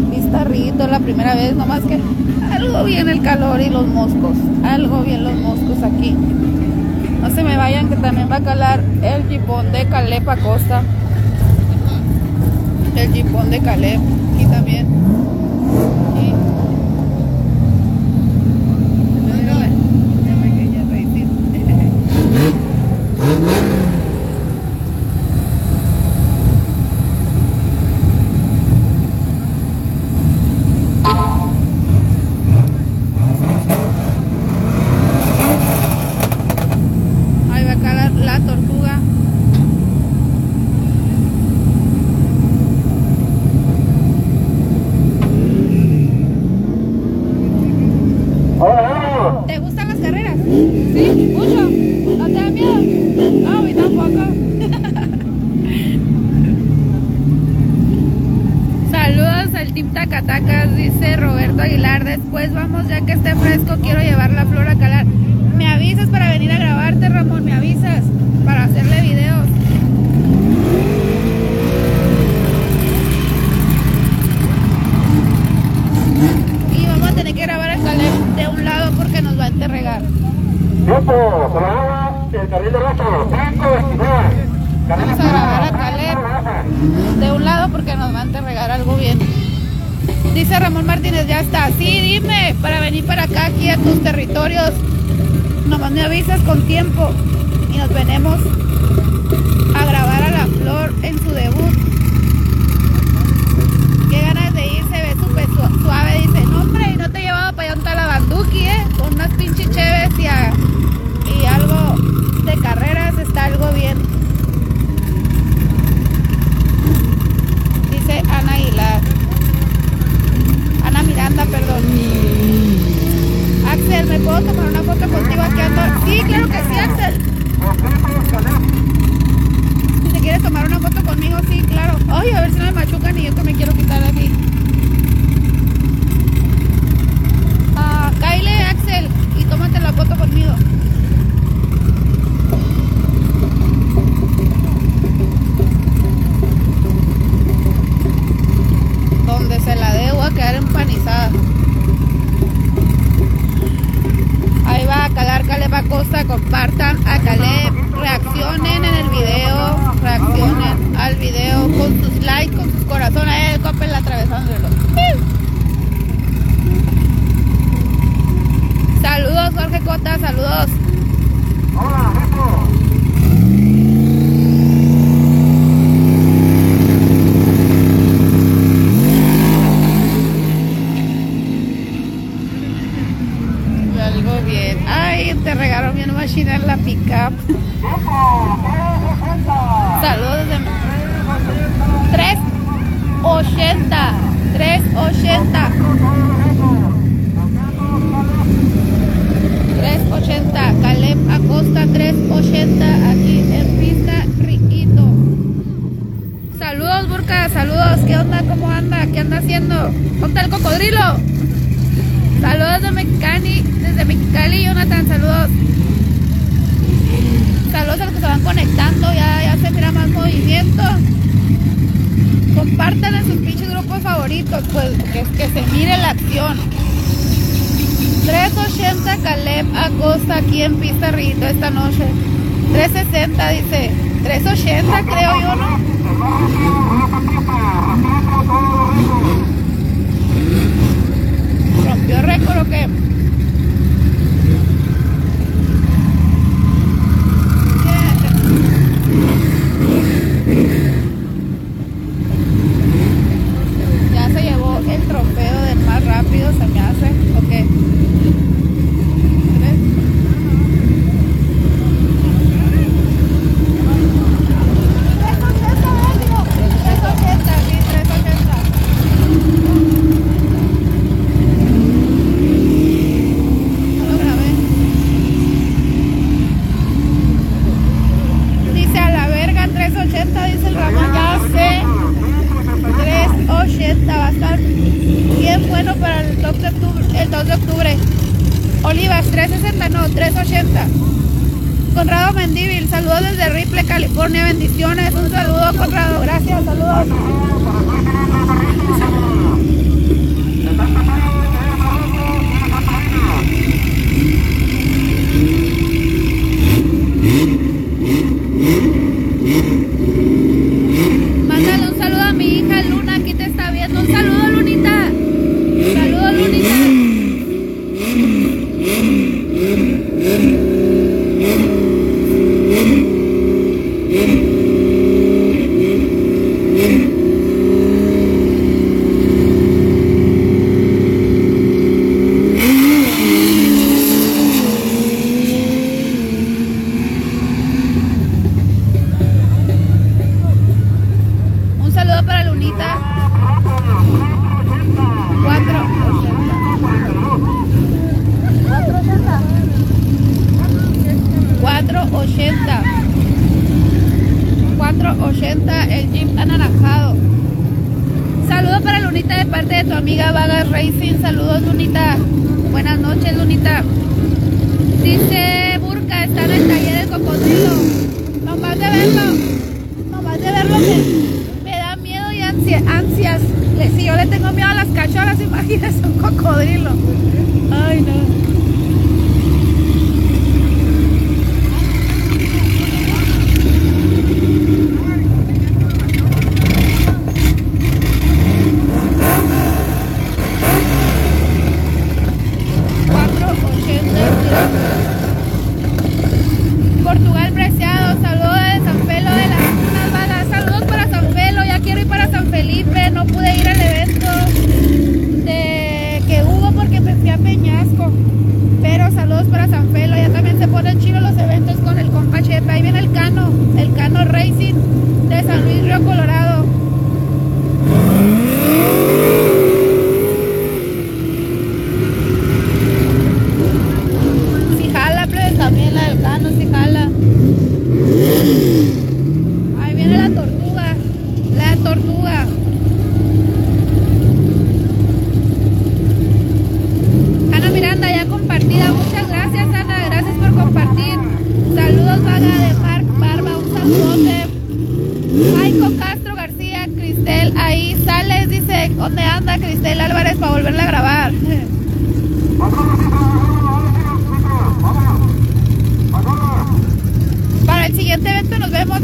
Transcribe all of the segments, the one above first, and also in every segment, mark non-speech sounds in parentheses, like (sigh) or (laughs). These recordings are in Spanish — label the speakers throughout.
Speaker 1: la pista Rito, la primera vez, nomás que algo bien el calor y los moscos. Algo bien los moscos aquí. No se me vayan que también va a calar el jipón de Caleb Acosta. El jipón de Caleb. Aquí también. Y... La pequeña raicita. Ahí va acá la, la tortuga. ¿Te gustan las carreras? Sí, mucho. ¿No te da miedo? No, a mí tampoco. Saludos al Team Tacatacas, dice Roberto Aguilar. Después vamos, ya que esté fresco, quiero llevar la flor a calar. Me avisas para venir a grabarte, Ramón, me avisas para hacerle videos. Y vamos a tener que grabar el Caleb de un lado porque nos va a enterregar.
Speaker 2: Grupo, Colorado, el carril derecho, 529.
Speaker 1: Vamos a grabar a Caleb de un lado porque nos va a enterregar algo bien. Dice Ramón Martínez, ya está. Sí, dime, para venir para acá, aquí a tus territorios. Nomás me avisas con tiempo y nos venimos a grabar a la flor en su debut. Qué ganas de ir, se ve súper su- suave. Dice, no hombre, y no te he llevado para allá un talabanduki, eh. Con unas pinches cheves y, y algo de carreras está algo bien. Dice Ana Aguilar. Miranda, perdón. Axel, ¿me puedo tomar una foto contigo aquí ando? Sí, claro que sí, Axel. Si te quieres tomar una foto conmigo, sí, claro. Ay, a ver si no me machucan y yo que me quiero quitar de aquí. Ah, Axel, y tómate la foto conmigo. Donde se la voy a quedar empanizada. Ahí va a calar Caleb Acosta, compartan a Caleb, reaccionen en el video, reaccionen al video con sus likes, tu amiga Vagas Racing. Saludos, Lunita. Buenas noches, Lunita. Dice Burka, está en el taller del cocodrilo. Nomás de verlo, nomás de verlo me, da miedo y ansias. Si yo le tengo miedo a las cacholas, (laughs) imagínese un cocodrilo. Ay, no.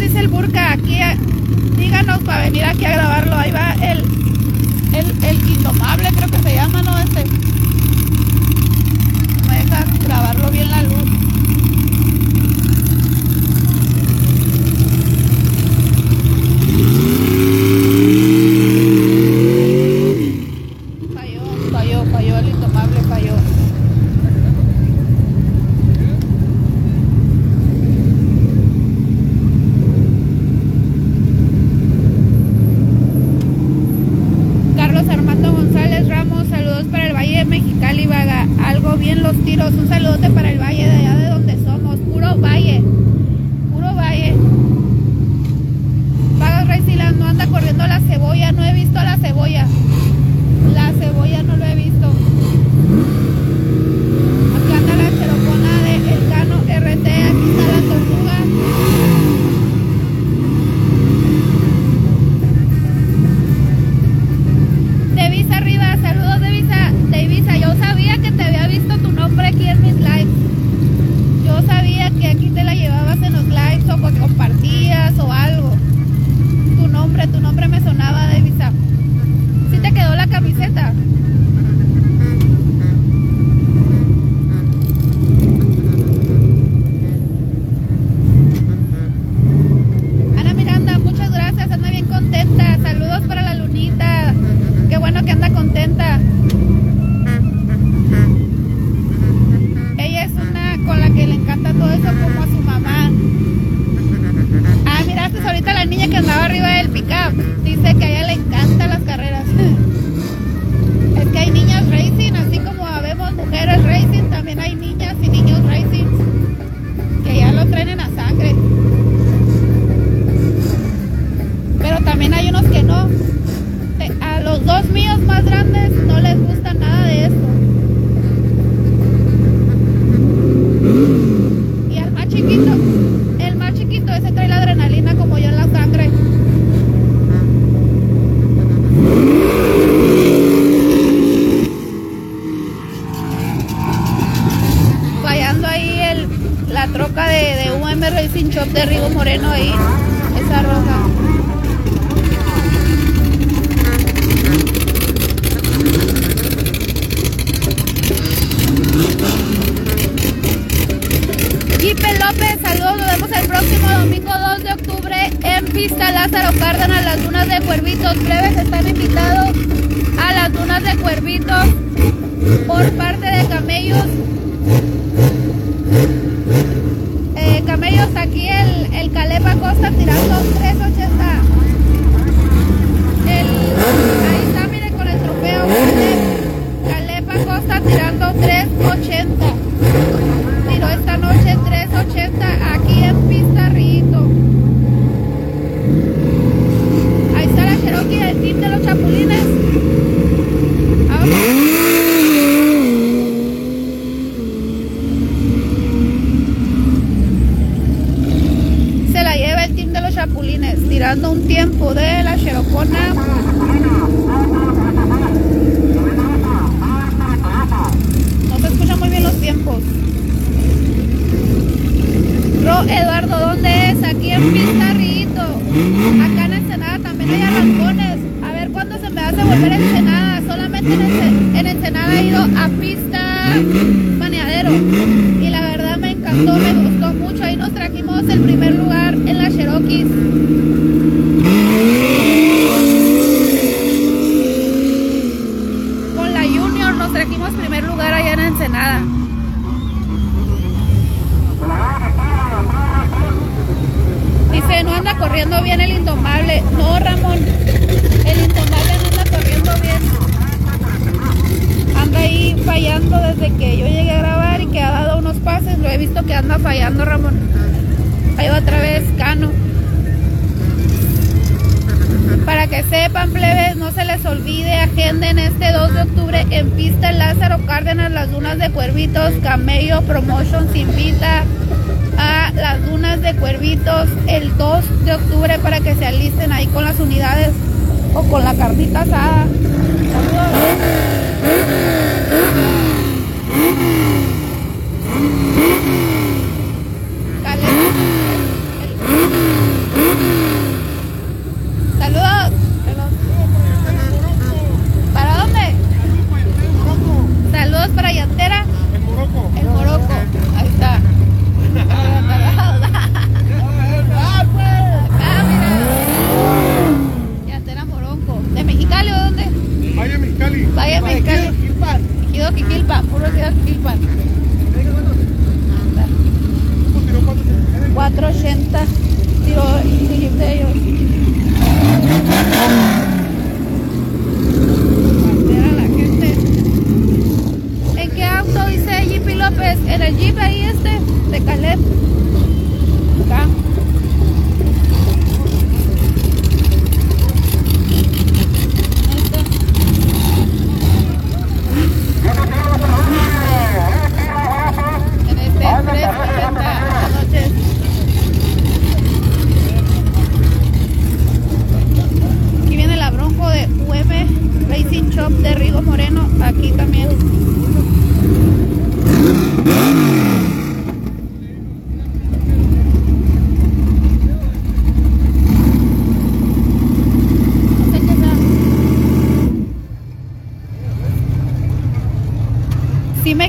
Speaker 1: dice el burka, aquí eh, díganos para venir aquí a grabarlo. Ahí va el, el, el indomable, creo que se llama, ¿no? Este. Me deja grabarlo bien la luz.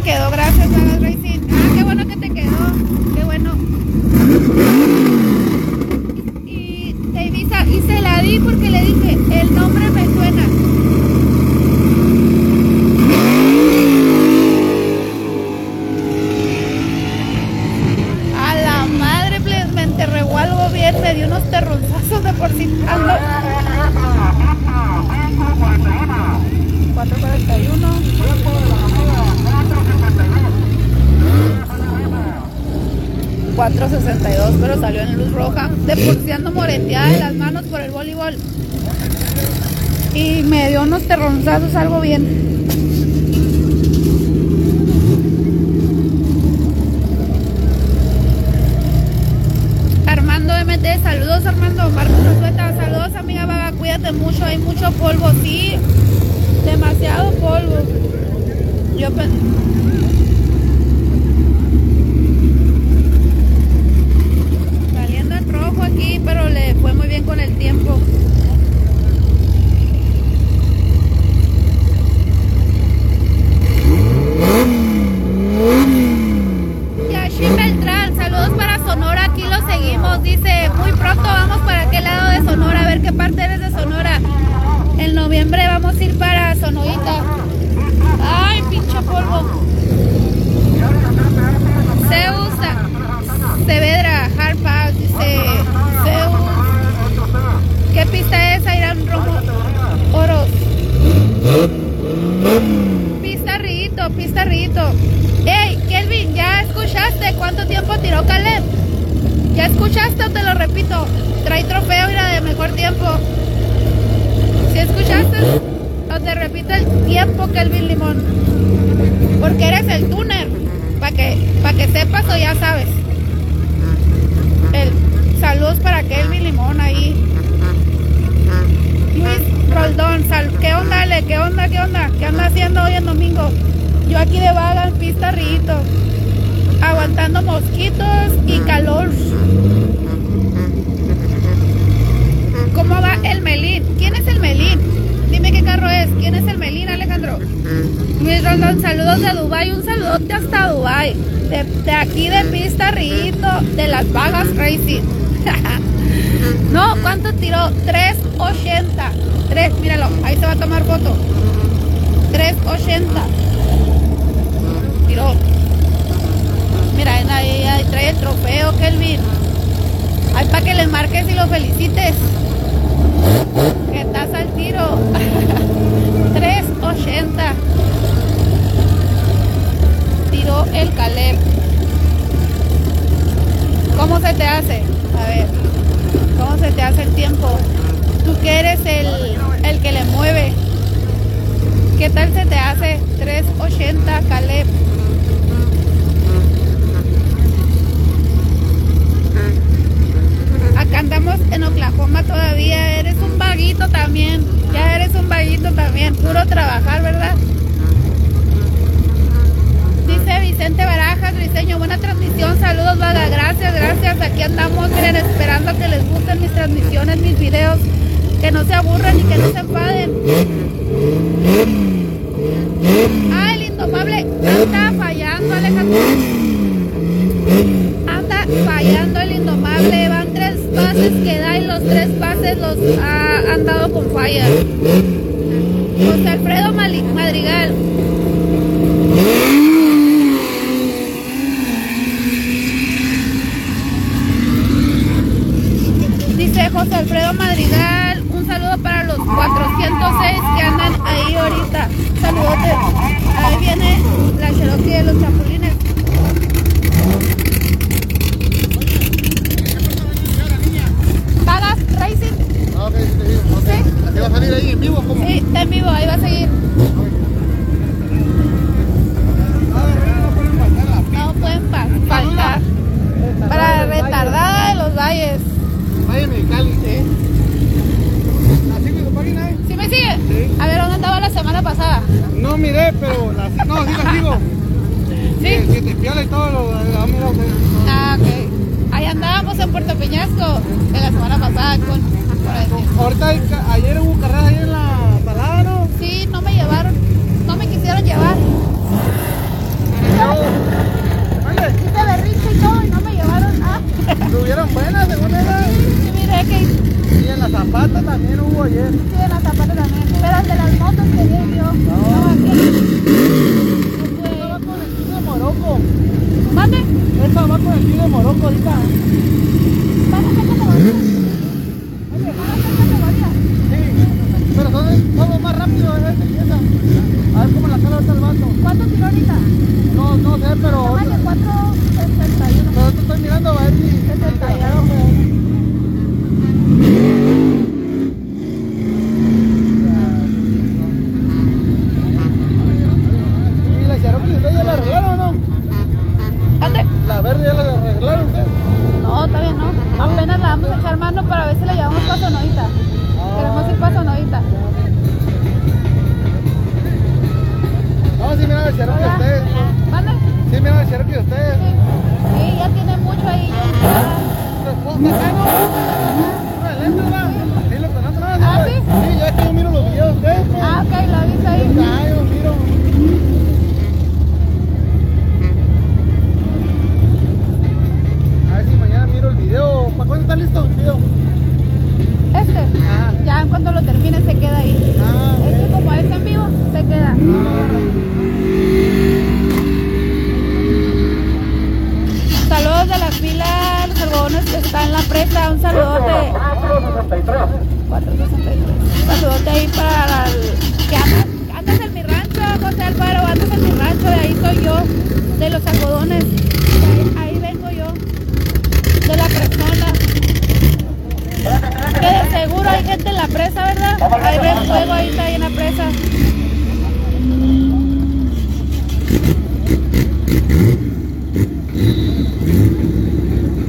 Speaker 1: quedó grabado. Este terronzazos algo bien. Armando MT, saludos Armando, Marcos Rosueta, saludos amiga Vaga, cuídate mucho, hay mucho polvo, sí, demasiado polvo. Yo pensé... ¿Ya escuchaste o te lo repito? Trae trofeo y la de mejor tiempo. ¿Si escuchaste? O te repito el tiempo, Kelvin Limón. Porque eres el tuner. Para que, pa que sepas o ya sabes. El, saludos para Kelvin Limón ahí. Luis Roldón, sal, ¿qué onda, Ale? ¿Qué onda, qué onda? ¿Qué anda haciendo hoy en domingo? Yo aquí de vaga en pista Rito. Aguantando mosquitos y calor. ¿Cómo va el Melín? ¿Quién es el Melín? Dime qué carro es. ¿Quién es el Melín, Alejandro? Luis Rondón, saludos de Dubai, un saludote hasta Dubai. De, aquí de Pista Rito, de las Vagas Racing. (laughs) no, ¿cuánto tiró? 380. 3, míralo, ahí se va a tomar foto. 380. Tiró. Mira, ahí, ahí trae el trofeo, Kelvin. Ahí para que le marques y lo felicites. Que estás al tiro. (laughs) 380. Tiró el Caleb. ¿Cómo se te hace? A ver. ¿Cómo se te hace el tiempo? Tú que eres el, el que le mueve. ¿Qué tal se te hace? 380 Caleb. Acá andamos en Oklahoma todavía. Eres un vaguito también. Ya eres un vaguito también. Puro trabajar, ¿verdad? Dice Vicente Barajas, Briseño, buena transmisión. Saludos, vaga. Gracias, gracias. Aquí andamos, miren, esperando que les gusten mis transmisiones, mis videos. Que no se aburran y que no se enfaden. Ah, el indomable anda fallando, Alejandro. Anda fallando el indomable. Van tres pases que da y los tres pases los ha, han dado con falla. José Alfredo Madrigal. Dice José Alfredo Madrigal, un saludo para los 406 que andan ahí ahorita. Saludote. Ahí viene la Cherokee de los chapulines. ¿Pagas Racing?
Speaker 3: Ah, ok, sí, te digo. ok.
Speaker 1: Sí.
Speaker 3: ¿Así va a salir ahí en vivo? ¿Cómo?
Speaker 1: Sí, está en vivo, ahí va a seguir. No pueden faltar. Para retardada de los valles.
Speaker 3: Vaya Mexicali. Sí. ¿Así con su página? eh?
Speaker 1: ¿Sí me sigue?
Speaker 3: Sí.
Speaker 1: A ver, ¿dónde andaba la semana pasada?
Speaker 3: No miré, pero la, no, sí la sigo.
Speaker 1: ¿Sí?
Speaker 3: Que te piola y todo lo la.
Speaker 1: Ah, ok. Ahí andábamos en Puerto Peñasco de la semana pasada con...
Speaker 3: Ahorita, hay ayer hubo carrera ahí en la salada, ¿no?
Speaker 1: Sí, no me llevaron. No me quisieron llevar. Hice berrinche y todo y no me llevaron. Ah,
Speaker 3: estuvieron buenas, según era.
Speaker 1: sí, miré que
Speaker 3: Y en la zapata también hubo ayer.
Speaker 1: sí de las zapatas también. Pero el de las motos que vi yo. No, aquí.
Speaker 3: Esta va con el tío de Morocco.
Speaker 1: Mande.
Speaker 3: Esta va con el tío de Morocco ahorita.
Speaker 1: Presa, ¿verdad? Ahí fuego, ahí está ahí en la presa.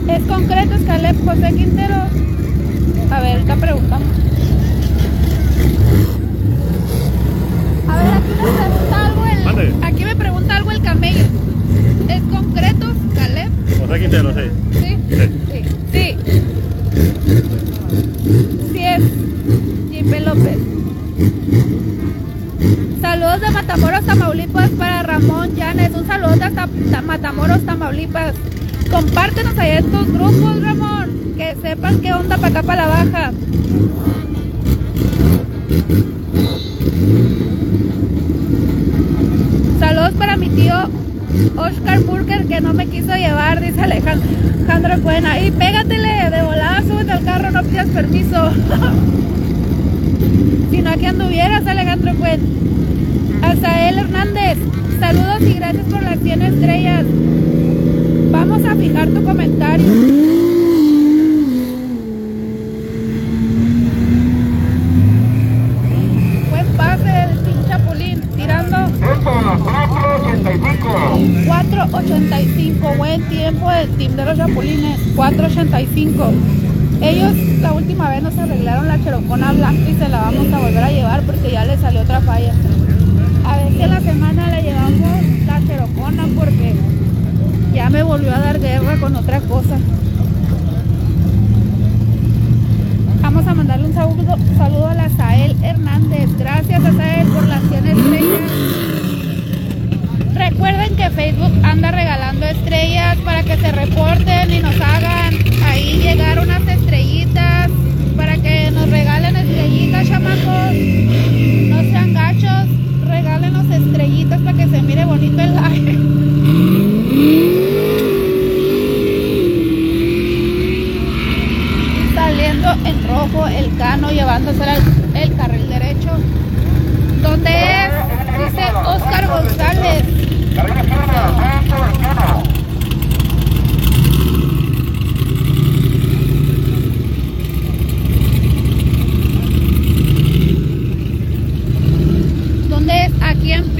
Speaker 1: ¿Es concreto, es Caleb José Quintero? A ver, acá preguntamos. A ver, aquí me pregunta algo el,
Speaker 4: Mande.
Speaker 1: aquí me pregunta algo el camello. ¿Es concreto, Caleb?
Speaker 4: José Quintero. ¿Sí?
Speaker 1: Sí. Sí. Sí es. Jimbe López. Saludos de Matamoros, Tamaulipas para Ramón Llanes. Un saludo hasta Ta- Matamoros, Tamaulipas. Compártenos ahí estos grupos, Ramón. Que sepan qué onda para acá, para la baja. Saludos para mi tío Oscar Burger que no me quiso llevar, dice Alejandro Cuen. Ahí pégatele de volada, súbete al carro, no pidas permiso. (laughs) si no, aquí anduvieras, Alejandro Cuen. Azael Hernández, saludos y gracias por las 100 estrellas. Vamos a fijar tu comentario. Buen pase del Team Chapulín, tirando
Speaker 2: Tiempo, 485.
Speaker 1: 4.85, buen tiempo del team de los Chapulines, 4.85. Ellos la última vez nos arreglaron la cherocona blanca y se la vamos a volver a llevar porque ya le salió otra falla. A si en la semana le llevamos la porque ya me volvió a dar guerra con otra cosa. Vamos a mandarle un saludo, saludo a la Sael Hernández. Gracias a Sael por las 100 estrellas. Recuerden que Facebook anda regalando estrellas para que se reporten y nos hagan ahí llegar unas estrellitas nos regalen estrellitas, chamacos. No sean gachos, regálenos estrellitas para que se mire bonito el live. Saliendo en rojo el cano, llevándose el, el carril derecho. ¿Dónde es? Dice Oscar González.
Speaker 2: Carrera izquierda, 121.
Speaker 1: ¿Dónde es? Aquí en.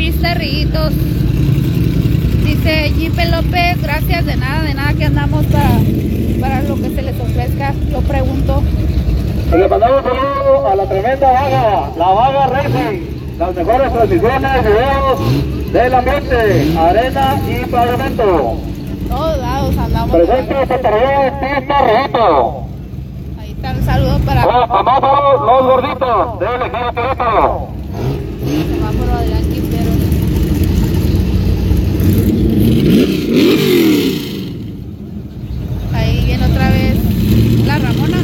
Speaker 1: Dice Jipe López, gracias de nada, de nada que andamos para, para lo que se les ofrezca. Lo pregunto.
Speaker 2: Le mandamos un saludo a la tremenda vaga, la vaga Racing. Las mejores transmisiones, videos del ambiente, arena y pavimento.
Speaker 1: Todos lados andamos.
Speaker 2: Presente pista Rito.
Speaker 1: Ahí está el saludo para
Speaker 2: Los los gorditos del equipo.
Speaker 1: el semáforo Adrián Quintero. Ahí viene otra vez la Ramona.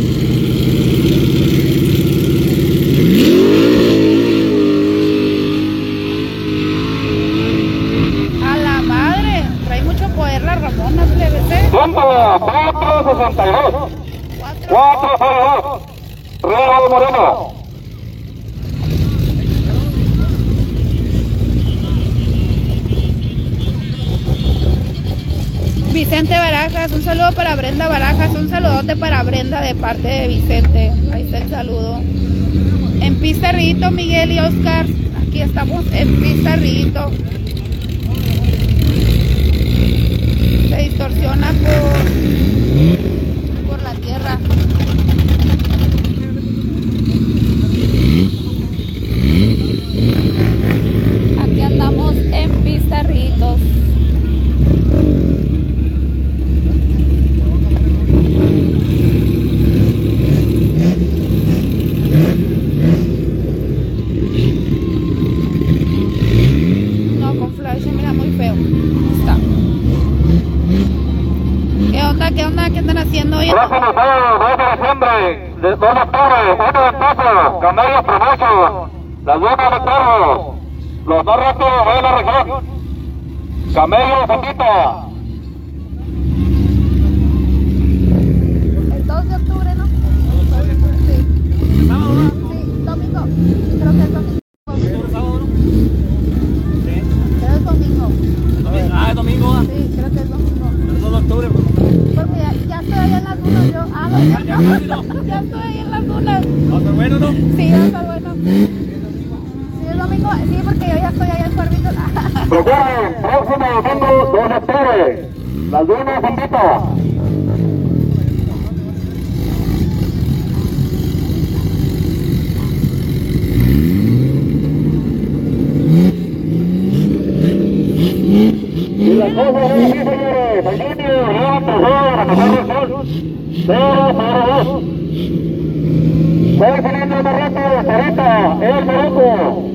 Speaker 1: A la madre, trae mucho poder la Ramona, plebese.
Speaker 2: Tiempo, 462.
Speaker 1: 4
Speaker 2: 402. Río Moreno.
Speaker 1: Vicente Barajas, un saludo para Brenda Barajas, para Brenda de parte de Vicente. Ahí está el saludo. En Pista Rito, Miguel y Oscar. Aquí estamos en Pista Rito. Se distorsiona por la tierra. Aquí andamos en Pista Ritos. No, con flash se mira muy feo. Está. ¿Qué onda? ¿Qué onda? ¿Qué andan haciendo hoy?
Speaker 2: Próximo sábado, 2 de diciembre, de 2 de octubre, 1 de Camellos Promotion, las buenas de perros, los más rápidos de la región. Camellos invita.
Speaker 1: El 2 de octubre, ¿no? Sí. Sí, domingo. Creo que es domingo. Sí, creo que es domingo.
Speaker 3: El 2 de octubre, pues.
Speaker 1: Porque ya, ya estoy ahí en las dunas yo. Ah, no, ya, ya estoy ahí en las dunas.
Speaker 3: No, está bueno, ¿no?
Speaker 1: Sí, ya está bueno. Sí, es domingo. Sí, porque yo ya estoy allá en Cuervito.
Speaker 2: Recuerden, próximo domingo 2 de octubre. Las dunas invita. Y las cosas son así, señores. El indio lleva tercero a pasar el sol. 0 0 2. Voy saliendo más rápido hasta ahorita. El Morocco.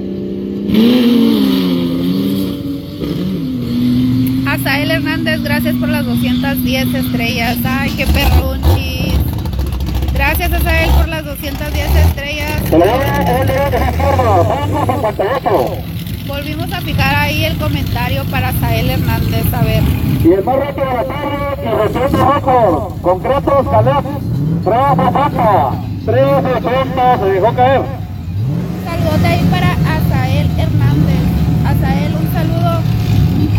Speaker 1: Azael Hernández, gracias por las 210 estrellas. Ay, qué perrunchis. Gracias, Azael, por las 210 estrellas.
Speaker 2: Se lo lleva el derecho izquierdo. 558.
Speaker 1: Volvimos a fijar ahí el comentario para Azael Hernández. A ver.
Speaker 2: Y el más rápido de la tarde y reciente récord. Concretos Caleb. 360. 360 se dejó caer.
Speaker 1: Saludote ahí para Azael Hernández. Azael, un saludo.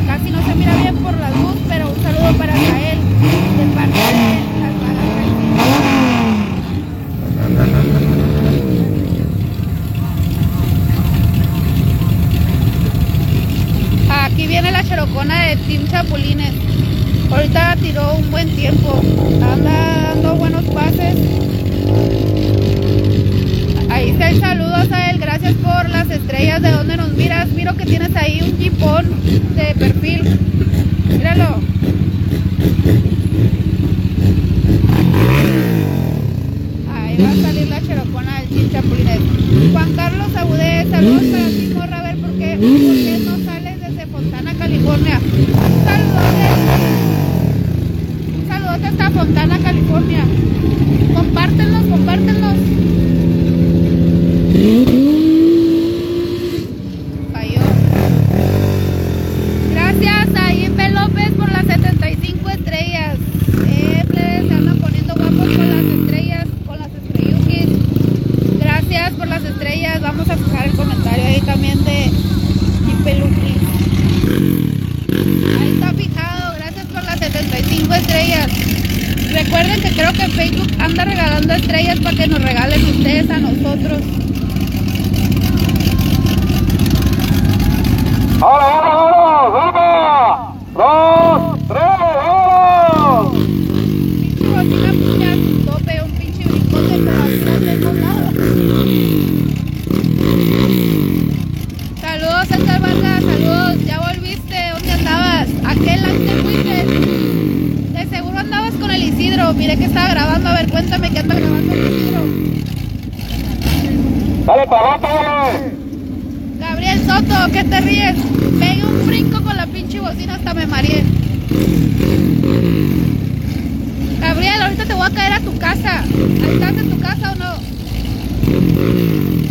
Speaker 1: Casi no se mira bien por la luz, pero un saludo para Azael de parte de las balas Aquí viene la cherocona de Team Chapulines. Ahorita tiró un buen tiempo. Anda dando buenos pases. Ahí está el saludo a él, gracias por las estrellas de donde nos miras. Miro que tienes ahí un jipón de perfil. Míralo. Ahí va a salir la cherocona del Chapulines. Juan Carlos Agudez, saludos para ti, morra. A ver, ¿por qué, por qué no California? Un hasta Fontana, California. Compártenlos, compártenlos. Falló. Gracias a Imbe López por las 75 estrellas. Eh, plebes, se andan poniendo guapos con las estrellas, con las estrellukis. Gracias por las estrellas. Vamos a fijar el comentario ahí también de Imbe Lupis. Ahí está fijado. Gracias por las 75 estrellas. Recuerden que creo que Facebook anda regalando estrellas para que nos regalen ustedes a nosotros.
Speaker 2: ¡Ahora, ahora, ahora! ¡Venga! ¡Dos, tres, vamos!
Speaker 1: Pinche bocina puña su tope, un pinche brincote, pero así no tengo nada. Saludos, César Vargas, saludos. ¿Ya volviste? ¿Dónde andabas? Aquel antes fuiste. De seguro andabas con el Isidro. Miré que estaba grabando. A ver, cuéntame qué anda grabando el Isidro.
Speaker 2: ¡Dale para abajo, dale!
Speaker 1: Gabriel Soto, Pegué un brinco con la pinche bocina hasta me mareé. Gabriel, ahorita te voy a caer a tu casa. ¿Ahí estás en tu casa o no?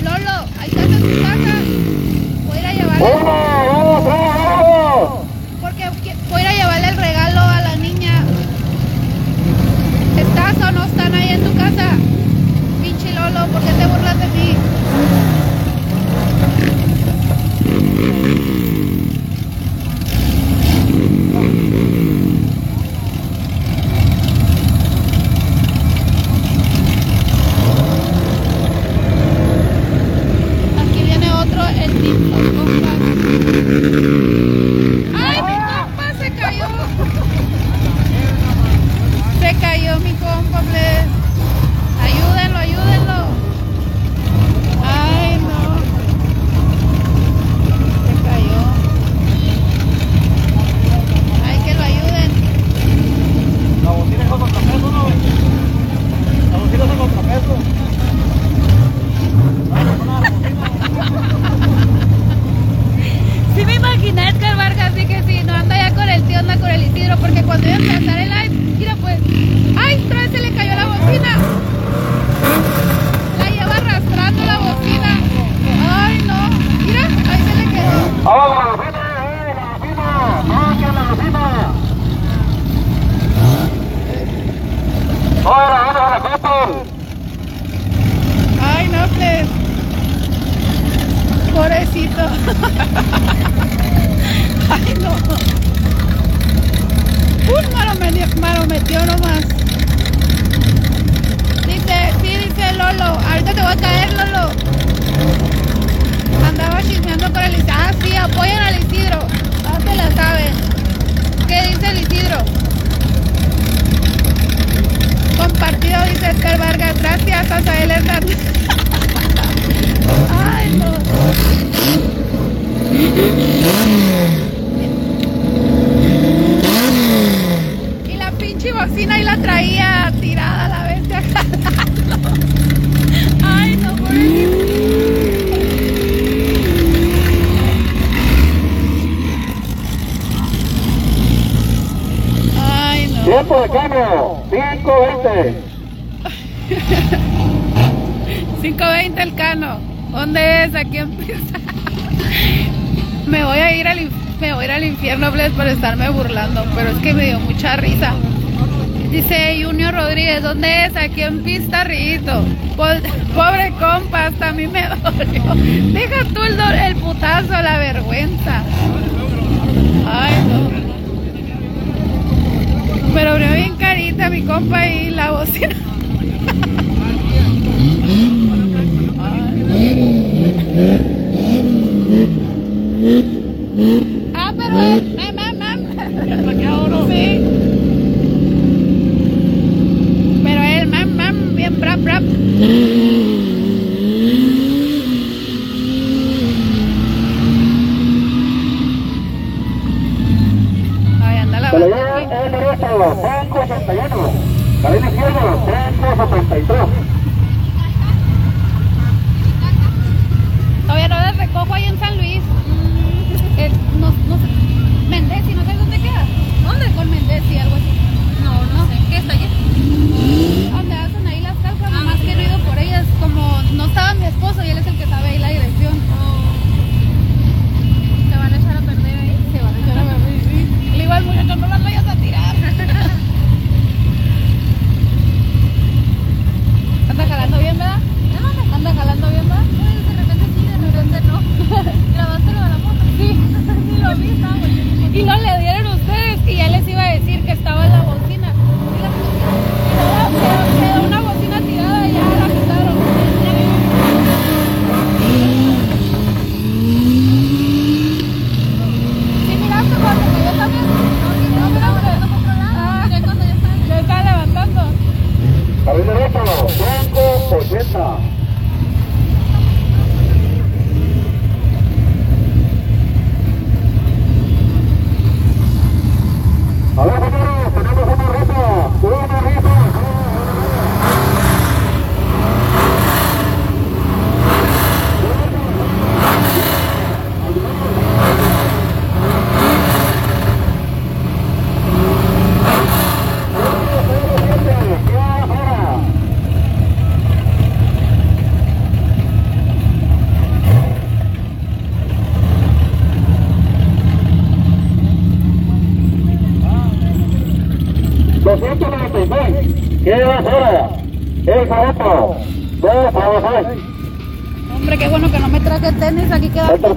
Speaker 1: Lolo, ¿ahí estás en tu casa? Voy a ir a llevarle, porque voy a ir a llevarle el regalo a la niña. ¿Estás o no están ahí en tu casa? Pinche Lolo, ¿por qué te burlas No, please. Pobrecito. (laughs) Ay, no. Un malo, malo metió nomás. Dice, sí, dice Lolo. Ahorita te voy a caer, Lolo. Andaba chismeando por el Isidro. Ah, sí, apoyan al Isidro. No se la saben. ¿Qué dice el Isidro? Compartido, dice Edgar Vargas. Gracias, Azael Hernández. Ay, no. Y la pinche bocina ahí la traía tirada la bestia jalando. (laughs) Ay, no, pobrecito. Ay, no.
Speaker 2: Tiempo de cambio, 5.20.
Speaker 1: 5.20 (laughs) el cano. ¿Dónde es? (laughs) Me voy a ir al, me voy a ir al infierno, Bless, por estarme burlando, pero es que me dio mucha risa. Dice Junior Rodríguez, ¿dónde es? Aquí en Pista Rito. Po- (laughs) Pobre compa, hasta a mí me dolió. Deja tú el, el putazo, la vergüenza. Ay, no. Pero abrió bien carita mi compa y la bocina. (laughs) Ah, pero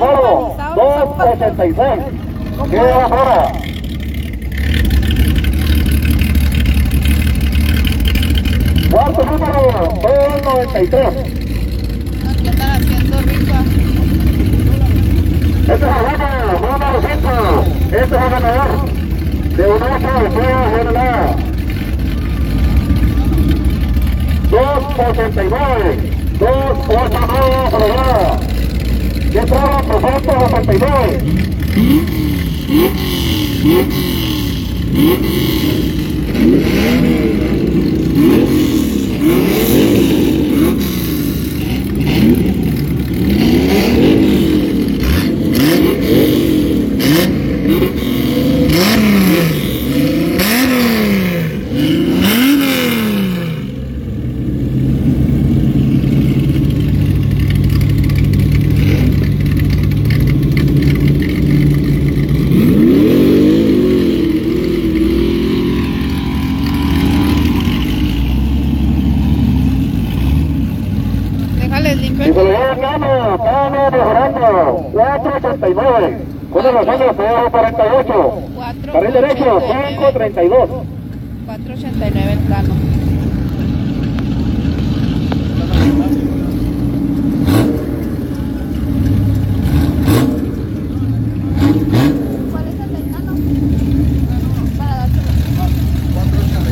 Speaker 2: tercero. 286. Queda fuera. Cuarto número. 293.
Speaker 1: Aquí están haciendo.
Speaker 2: Este es el ganador, número 5. Este es el ganador de un 8 de general. 289. 289 programa. ¿Qué trajo 389?
Speaker 1: Déjales limpio
Speaker 2: Y
Speaker 1: el
Speaker 2: se lo lleva Cano, Cano mejorando. 489. Con los años 48. Carril derecho, 532.
Speaker 1: 489 el plano. ¿Cuál es el del plano? Para dárselo.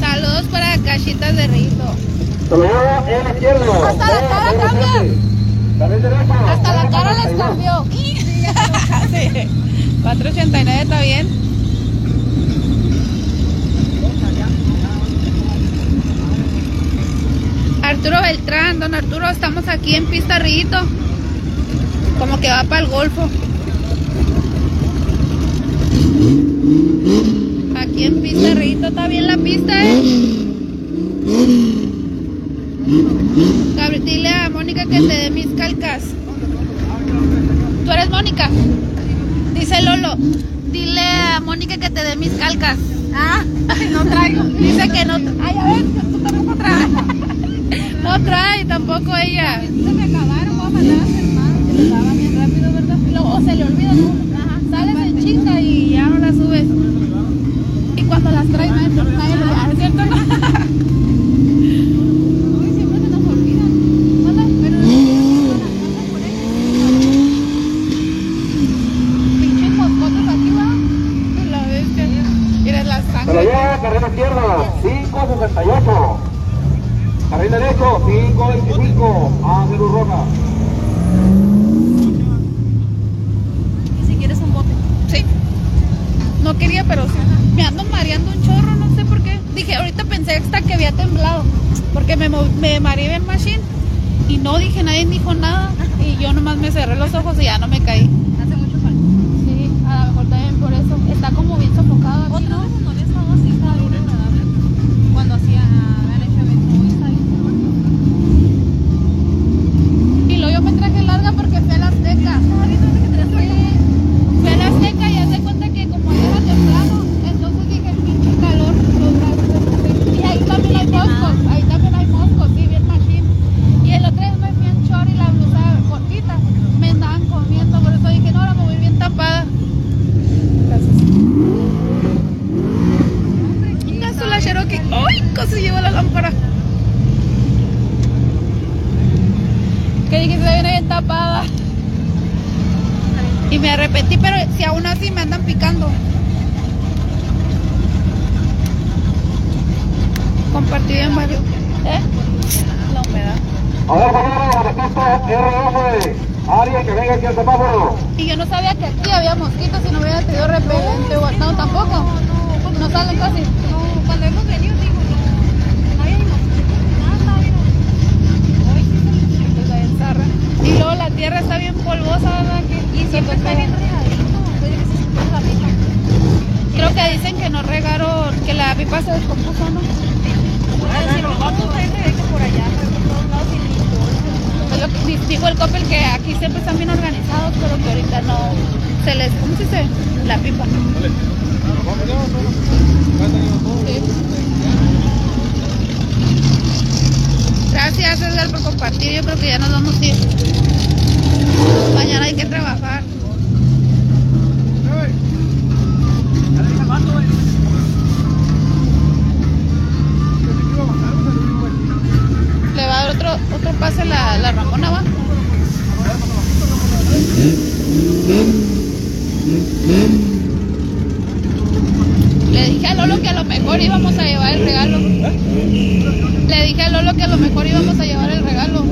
Speaker 1: Saludos para cachitas de rito.
Speaker 2: Se lo lleva en izquierdo.
Speaker 1: Hasta la cara
Speaker 2: Eh,
Speaker 1: cambia.
Speaker 2: También derecho.
Speaker 1: Hasta la cara les
Speaker 2: 42.
Speaker 1: cambió. Sí. 489 está bien. Arturo Beltrán, don Arturo, estamos aquí en Pista Rito. Como que va para el Golfo. Aquí en Pista Rito, está bien la pista, eh. Gabriel, dile a Mónica que te dé mis calcas. Dice Lolo. Dile a Mónica que te dé mis calcas. Ah, no traigo. (laughs) Dice que no. Ay, a ver, tú tampoco traes. (laughs) No trae tampoco ella. Se me acabaron, voy a mandar a más. Se daba bien rápido, ¿verdad? O se le olvida, ¿no? Ajá. Sales en chinga y ya no la subes. Y cuando las traes, nadie nadie lo hace, ¿cierto? No. Uy, siempre se nos olvida. ¿Manda? Pero Pinches moscotes aquí, ¿va? La bestia. Mira la
Speaker 2: Se lo
Speaker 1: sangre.
Speaker 2: lleva carril izquierdo. 568. Carril derecho. 525. Ángel Luz Roja.
Speaker 4: Y si quieres un bote.
Speaker 1: Sí. No quería, pero sí. Me ando mareando un chorro, no sé por qué. Dije, ahorita pensé hasta que había temblado. Porque me, mo- me mareé bien machine. Y no dije, nadie dijo nada. Y yo nomás me cerré los ojos y ya no me caí.
Speaker 4: Hace mucho falta.
Speaker 1: Sí, a lo mejor también por eso. Está como bien sofocado aquí,
Speaker 4: Otra
Speaker 1: ¿no?
Speaker 4: vez en donde estaba así, estaba bien agradable. Cuando hacía, habían hecho evento, hoy está bien.
Speaker 1: Y luego yo me traje larga porque fui a la Azteca. Fui a la Azteca y hace cuenta que como era temprano, entonces dije, pinche calor, los brazos de mujer". Y ahí también hay moscos, ahí también hay moscos, sí, bien machín. Y el otro día me fui en short y la blusa cortita, me andaban comiendo, por eso dije, no, ahora me voy bien tapada. Gracias. Cherokee. ¡Ay! Casi llevo la lámpara. Que dije, se viene bien tapada. Y me arrepentí, pero si aún así me andan picando. Compartí en varios. ¿Eh? La humedad.
Speaker 2: A ver, RS. Alguien que venga aquí al semáforo.
Speaker 1: Y yo no sabía que aquí había mosquitos y no hubiera tenido repelente o no, tampoco. No salen casi.
Speaker 4: Cuando hemos venido, digo, no, nada. Hoy sí se
Speaker 1: Pues. Y luego la tierra está bien polvosa, ¿verdad? Que-
Speaker 4: Y siempre está bien regadito. Que se escuche la pipa.
Speaker 1: Creo que dicen que no regaron, que la pipa se descompuso, ¿no? Dijo el Coppel que aquí siempre están bien organizados, pero que ahorita no se les, ¿cómo se dice? La pipa. Gracias Edgar por compartir, yo creo que ya nos vamos a ir. Mañana hay que trabajar. Le va a dar otro, otro pase la, la Ramona, ¿va? Le dije a Lolo que a lo mejor íbamos a llevar el regalo. Le dije a Lolo que a lo mejor íbamos a llevar el regalo.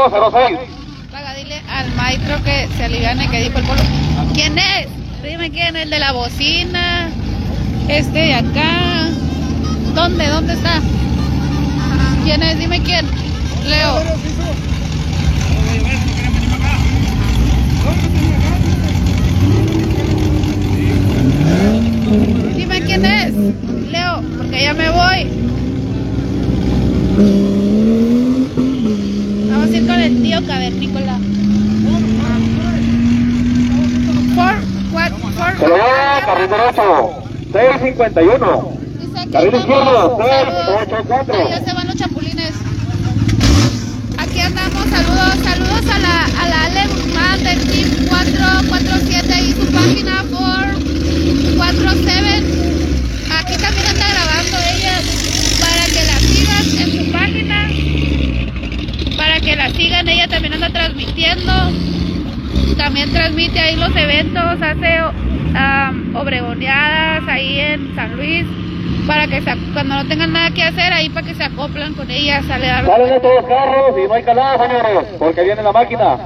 Speaker 1: Dile al maestro que se aliviane, que dijo el pueblo. ¿Quién es? Dime quién, es el de la bocina, este de acá. ¿Dónde? ¿Dónde está? ¿Quién es? Dime quién. Leo. Dime quién es. Leo, porque ya me voy. Tío cavernícola.
Speaker 2: Se lo lleva carril derecho, 651. Carril izquierdo,
Speaker 1: 384. Transmitiendo. También transmite ahí los eventos, hace obregoneadas ahí en San Luis. Para que se, cuando no tengan nada que hacer, ahí para que se acoplan con ella, sale a
Speaker 2: Salen estos dos carros y no hay calada, señores, porque viene la máquina.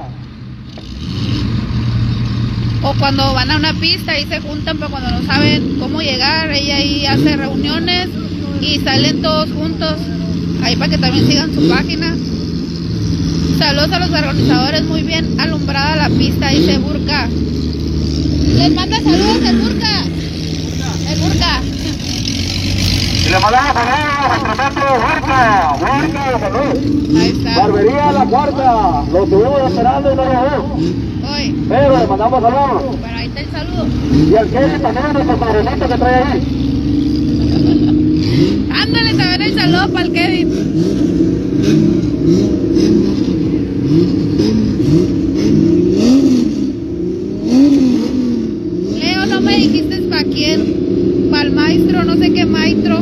Speaker 1: O cuando van a una pista y se juntan, pero cuando no saben cómo llegar, ella ahí hace reuniones y salen todos juntos. Ahí para que también sigan su página. Saludos a los organizadores, muy bien alumbrada la pista, dice Burka. Les manda saludos el Burka. El Burka.
Speaker 2: Y le mandamos saludos a nuestro Huerta, Huerta, salud.
Speaker 1: Ahí está.
Speaker 2: Barbería La Cuarta, lo estuvimos esperando y no llegó.
Speaker 1: Hoy.
Speaker 2: Pero le mandamos saludos.
Speaker 1: Bueno, ahí está el saludo.
Speaker 2: Y al Kevin también, nuestro padrecito que trae ahí.
Speaker 1: Ándale, también el saludo para el Kevin. Leo, no me dijiste para quién. Para el maestro, no sé qué maestro.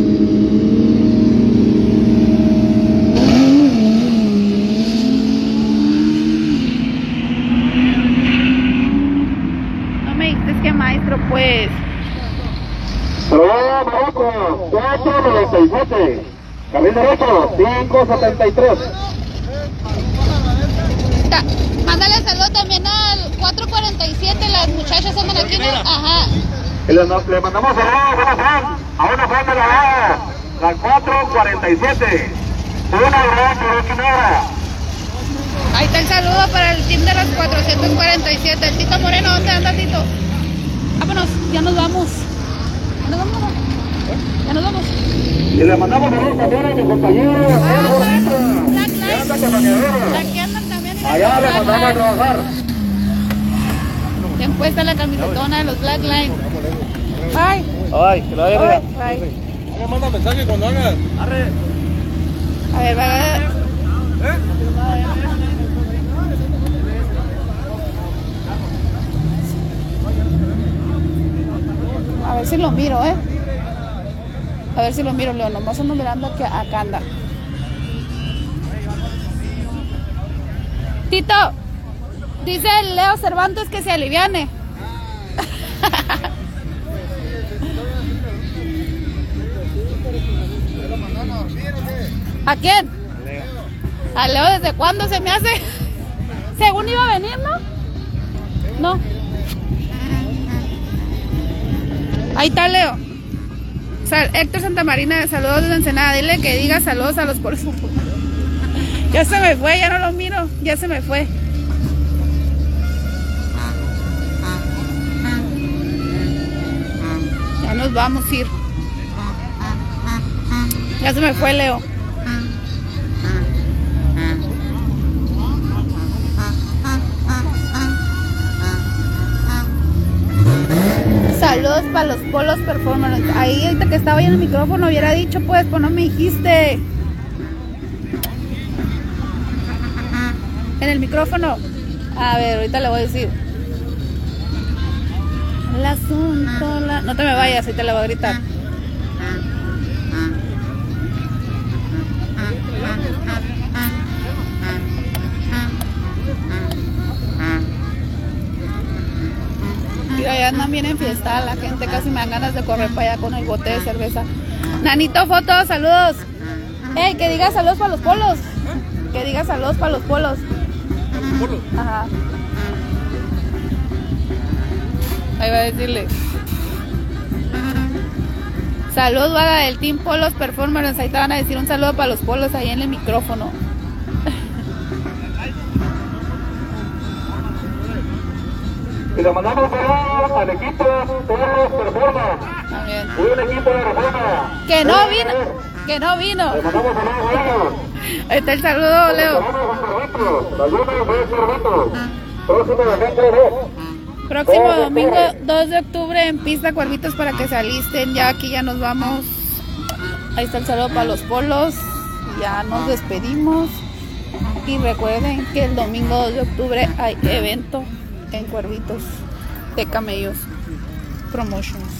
Speaker 1: No me dijiste qué maestro, pues.
Speaker 2: Probó Marocco, 497. Carril derecho, 573.
Speaker 1: Ta- Mándale saludo también al 447, las muchachas andan aquí, ¿no? Ajá.
Speaker 2: Le, mandamos saludos, buenas fan, a una fan de la la 447. Una gran chorochinera.
Speaker 1: Ahí está el saludo para el team de las 447. El Tito Moreno, ¿dónde anda Tito? Vámonos, ya nos vamos. Ya nos vamos. Ya nos vamos.
Speaker 2: Y le mandamos saludos también a mi compañero, Allá le mandamos a trabajar.
Speaker 1: Ten puesta la camisetona de los Black Line. Bye.
Speaker 2: Ay, que la
Speaker 1: Bye. Bye.
Speaker 3: Me manda mensaje cuando hagas.
Speaker 1: A ver, va, va. A ver si lo miro, ¿eh? A ver si lo miro, Leo. Nomás ando mirando que acá anda. Tito, dice Leo Cervantes que se aliviane. (laughs) ¿A quién? A Leo, ¿desde cuándo se me hace? (laughs) Según iba a venir, ¿no? No. Ahí está Leo. Sal- Héctor Santamarina, saludos desde Ensenada. Dile que diga saludos a los por Ya se me fue, ya no lo miro. Ya se me fue. Ya nos vamos a ir. Ya se me fue Leo. Para los polos performance. Ahí ahorita que estaba en el micrófono hubiera dicho pues, pues no me dijiste. En el micrófono. A ver, ahorita le voy a decir. El asunto. No te me vayas, ahorita le voy a gritar. Ya andan bien enfiestada la gente, casi me dan ganas de correr para allá con el bote de cerveza. Nanito, fotos, saludos. Ey, que diga saludos para los polos. Que diga saludos para los polos. Ajá. Ahí va a decirle. Saludos, vaga del Team Polos Performance. Ahí te van a decir un saludo para los polos ahí en el micrófono.
Speaker 2: Y le mandamos saludos al equipo Performance.
Speaker 1: También.
Speaker 2: Un equipo de reforma.
Speaker 1: Que no vino. Que no vino.
Speaker 2: Le mandamos saludos a ellos.
Speaker 1: Ahí está el saludo, Leo.
Speaker 2: La luna. Próximo domingo 2.
Speaker 1: Próximo domingo 2 de octubre en Pista Cuervitos para que se alisten. Ya aquí ya nos vamos. Ahí está el saludo para los polos. Ya nos despedimos. Y recuerden que el domingo 2 de octubre hay evento en Cuervitos de Camellos Promotions.